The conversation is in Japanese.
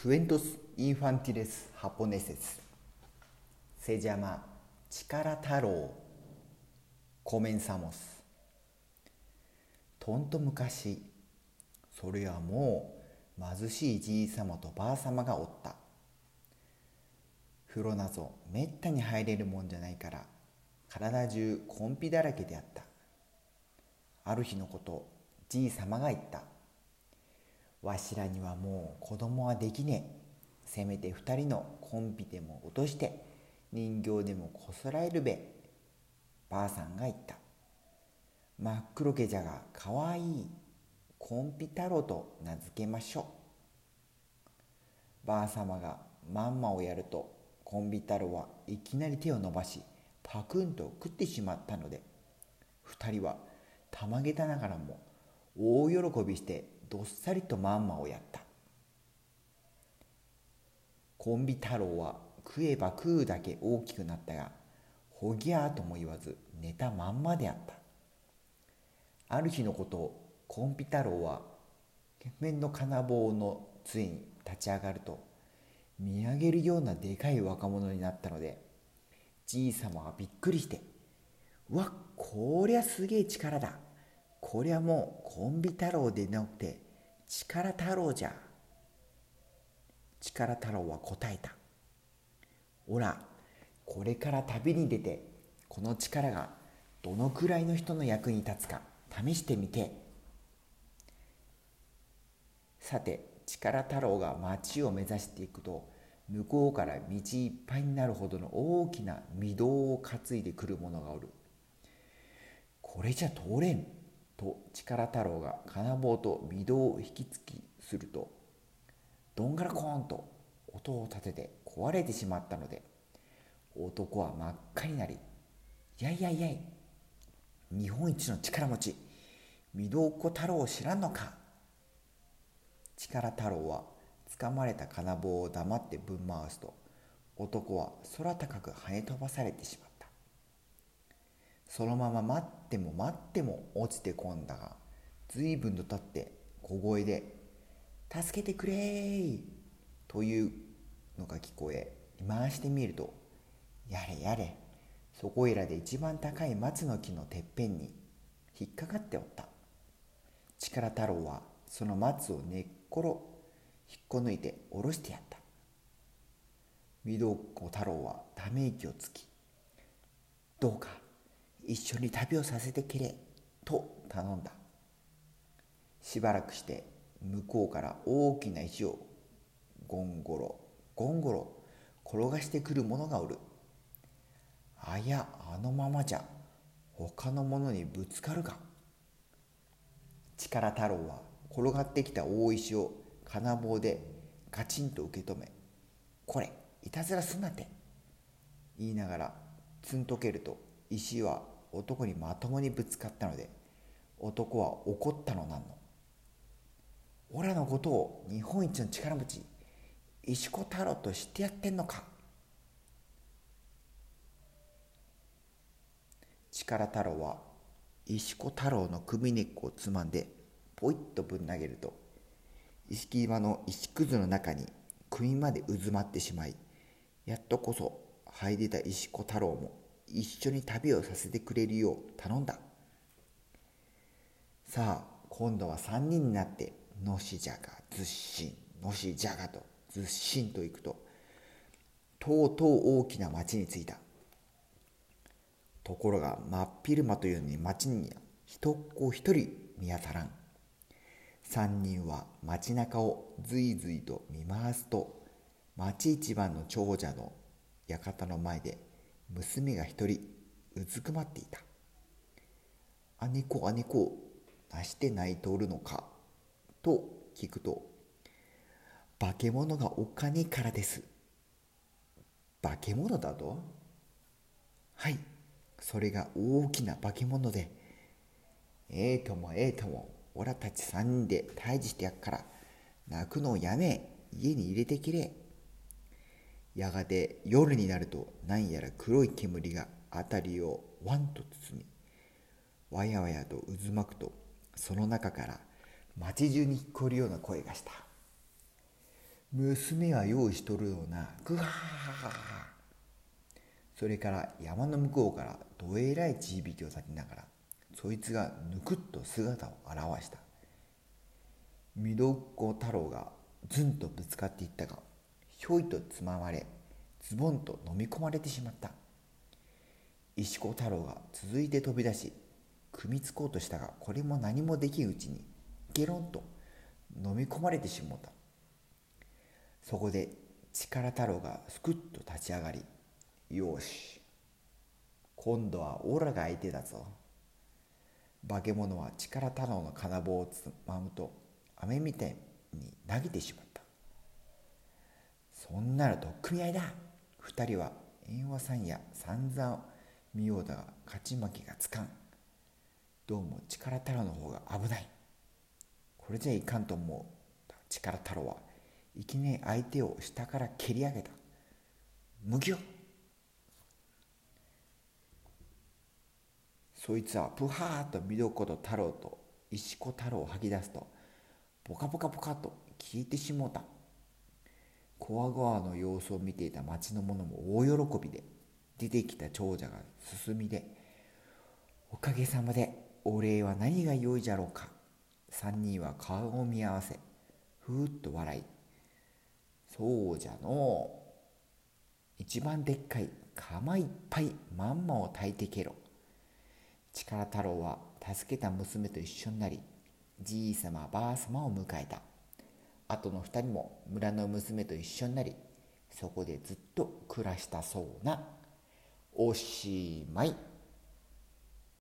クエントス・インファンティレス・ハポネセスセジャマ・力太郎コメンサモスとんと昔それはもう貧しいじいさまとばあさまがおった風呂なぞめったに入れるもんじゃないから体中コンピだらけであったある日のことじいさまが言った「わしらにはもう子供はできねえ。せめて二人のコンピでも落として人形でもこすらえるべ。ばあさんが言った。真っ黒けじゃがかわいい。コンピ太郎と名付けましょう。ばあさまがまんまをやるとコンビ太郎はいきなり手を伸ばしパクンと食ってしまったので二人はたまげたながらも大喜びしてどっさりとまんまをやった。コンビ太郎は食えば食うだけ大きくなったがほぎゃーとも言わず寝たまんまであった。ある日のことコンビ太郎は懸面の金棒の杖に立ち上がると見上げるようなでかい若者になったのでじいさまはびっくりして「うわこりゃすげえ力だ。こりゃもうコンビ太郎でなくて力太郎じゃ。力太郎は答えた。おらこれから旅に出てこの力がどのくらいの人の役に立つか試してみて。さて力太郎が町を目指していくと向こうから道いっぱいになるほどの大きな御堂を担いでくる者がおる。これじゃ通れん。と力太郎が金棒と御堂を引きつきするとどんがらコーンと音を立てて壊れてしまったので男は真っ赤になり「やいやいやい日本一の力持ち御堂子太郎を知らんのか」力太郎は掴まれた金棒を黙ってぶん回すと男は空高く跳ね飛ばされてしまったそのまま待っても待っても落ちてこんだが随分と経って小声で「助けてくれというのが聞こえ回してみると「やれやれそこいらで一番高い松の木のてっぺんに引っかかっておった。力太郎はその松を根っころ引っこ抜いて下ろしてやった。御堂子太郎はため息をつき「どうか一緒に旅をさせてくれと頼んだ。しばらくして向こうから大きな石をゴンゴロゴンゴロ転がしてくる者がおる。あやあのままじゃ他の者にぶつかるか。力太郎は転がってきた大石を金棒でガチンと受け止め「これいたずらすんなって」言いながらつんとけると石は男にまともにぶつかったので男は怒ったのなんの。オラのことを日本一の力持ち石子太郎と知ってやってんのか力太郎は石子太郎の首根っこをつまんでポイッとぶん投げると石木場の石くずの中に首まで渦まってしまいやっとこそ這い出た石子太郎も一緒に旅をさせてくれるよう頼んだ。さあ今度は3人になってのしじゃがずっしんのしじゃがとずっしんと行くととうとう大きな町に着いた。ところが真っ昼間というのに町に人っ子一人見当たらん。三人は町中をずいずいと見回すと町一番の長者の館の前で娘が一人うずくまっていた「姉子姉子なして泣いておるのか?」と聞くと「化け物がおっからです」「化け物だと?」はいそれが大きな化け物でええともええともおらたち三人で退治してやっから泣くのをやめ家に入れてきれやがて夜になると何やら黒い煙が辺りをワンと包みわやわやと渦巻くとその中から町中に聞こえるような声がした。娘は用意しとるようなグハーそれから山の向こうからどえらい地響きを立てながらそいつがぬくっと姿を現した。御堂子太郎がずんとぶつかっていったがひょいとつままれズボンと飲み込まれてしまった。石子太郎が続いて飛び出し組みつこうとしたがこれも何もできんうちにゲロンと飲み込まれてしもうた。そこで力太郎がすくっと立ち上がりよし今度はオラが相手だぞ。化け物は力太郎の金棒をつまむと飴みたいに投げてしまった。そんなのとっくみ合いだ。二人は縁和さんや散々見ようだが勝ち負けがつかん。どうも力太郎の方が危ない。これじゃいかんと思う力太郎はいきなり相手を下から蹴り上げた。むぎょそいつはプハーと見どこと太郎と石子太郎を吐き出すとポカポカポカと消えてしもうた。コアゴアの様子を見ていた町の者も大喜びで出てきた長者が進みで「おかげさまでお礼は何が良いじゃろうか」三人は顔を見合わせふーっと笑い「そうじゃの一番でっかい釜いっぱいまんまを炊いてけろ」力太郎は助けた娘と一緒になりじいさまばあさまを迎えた後の2人も村の娘と一緒になりそこでずっと暮らしたそうなおしまい。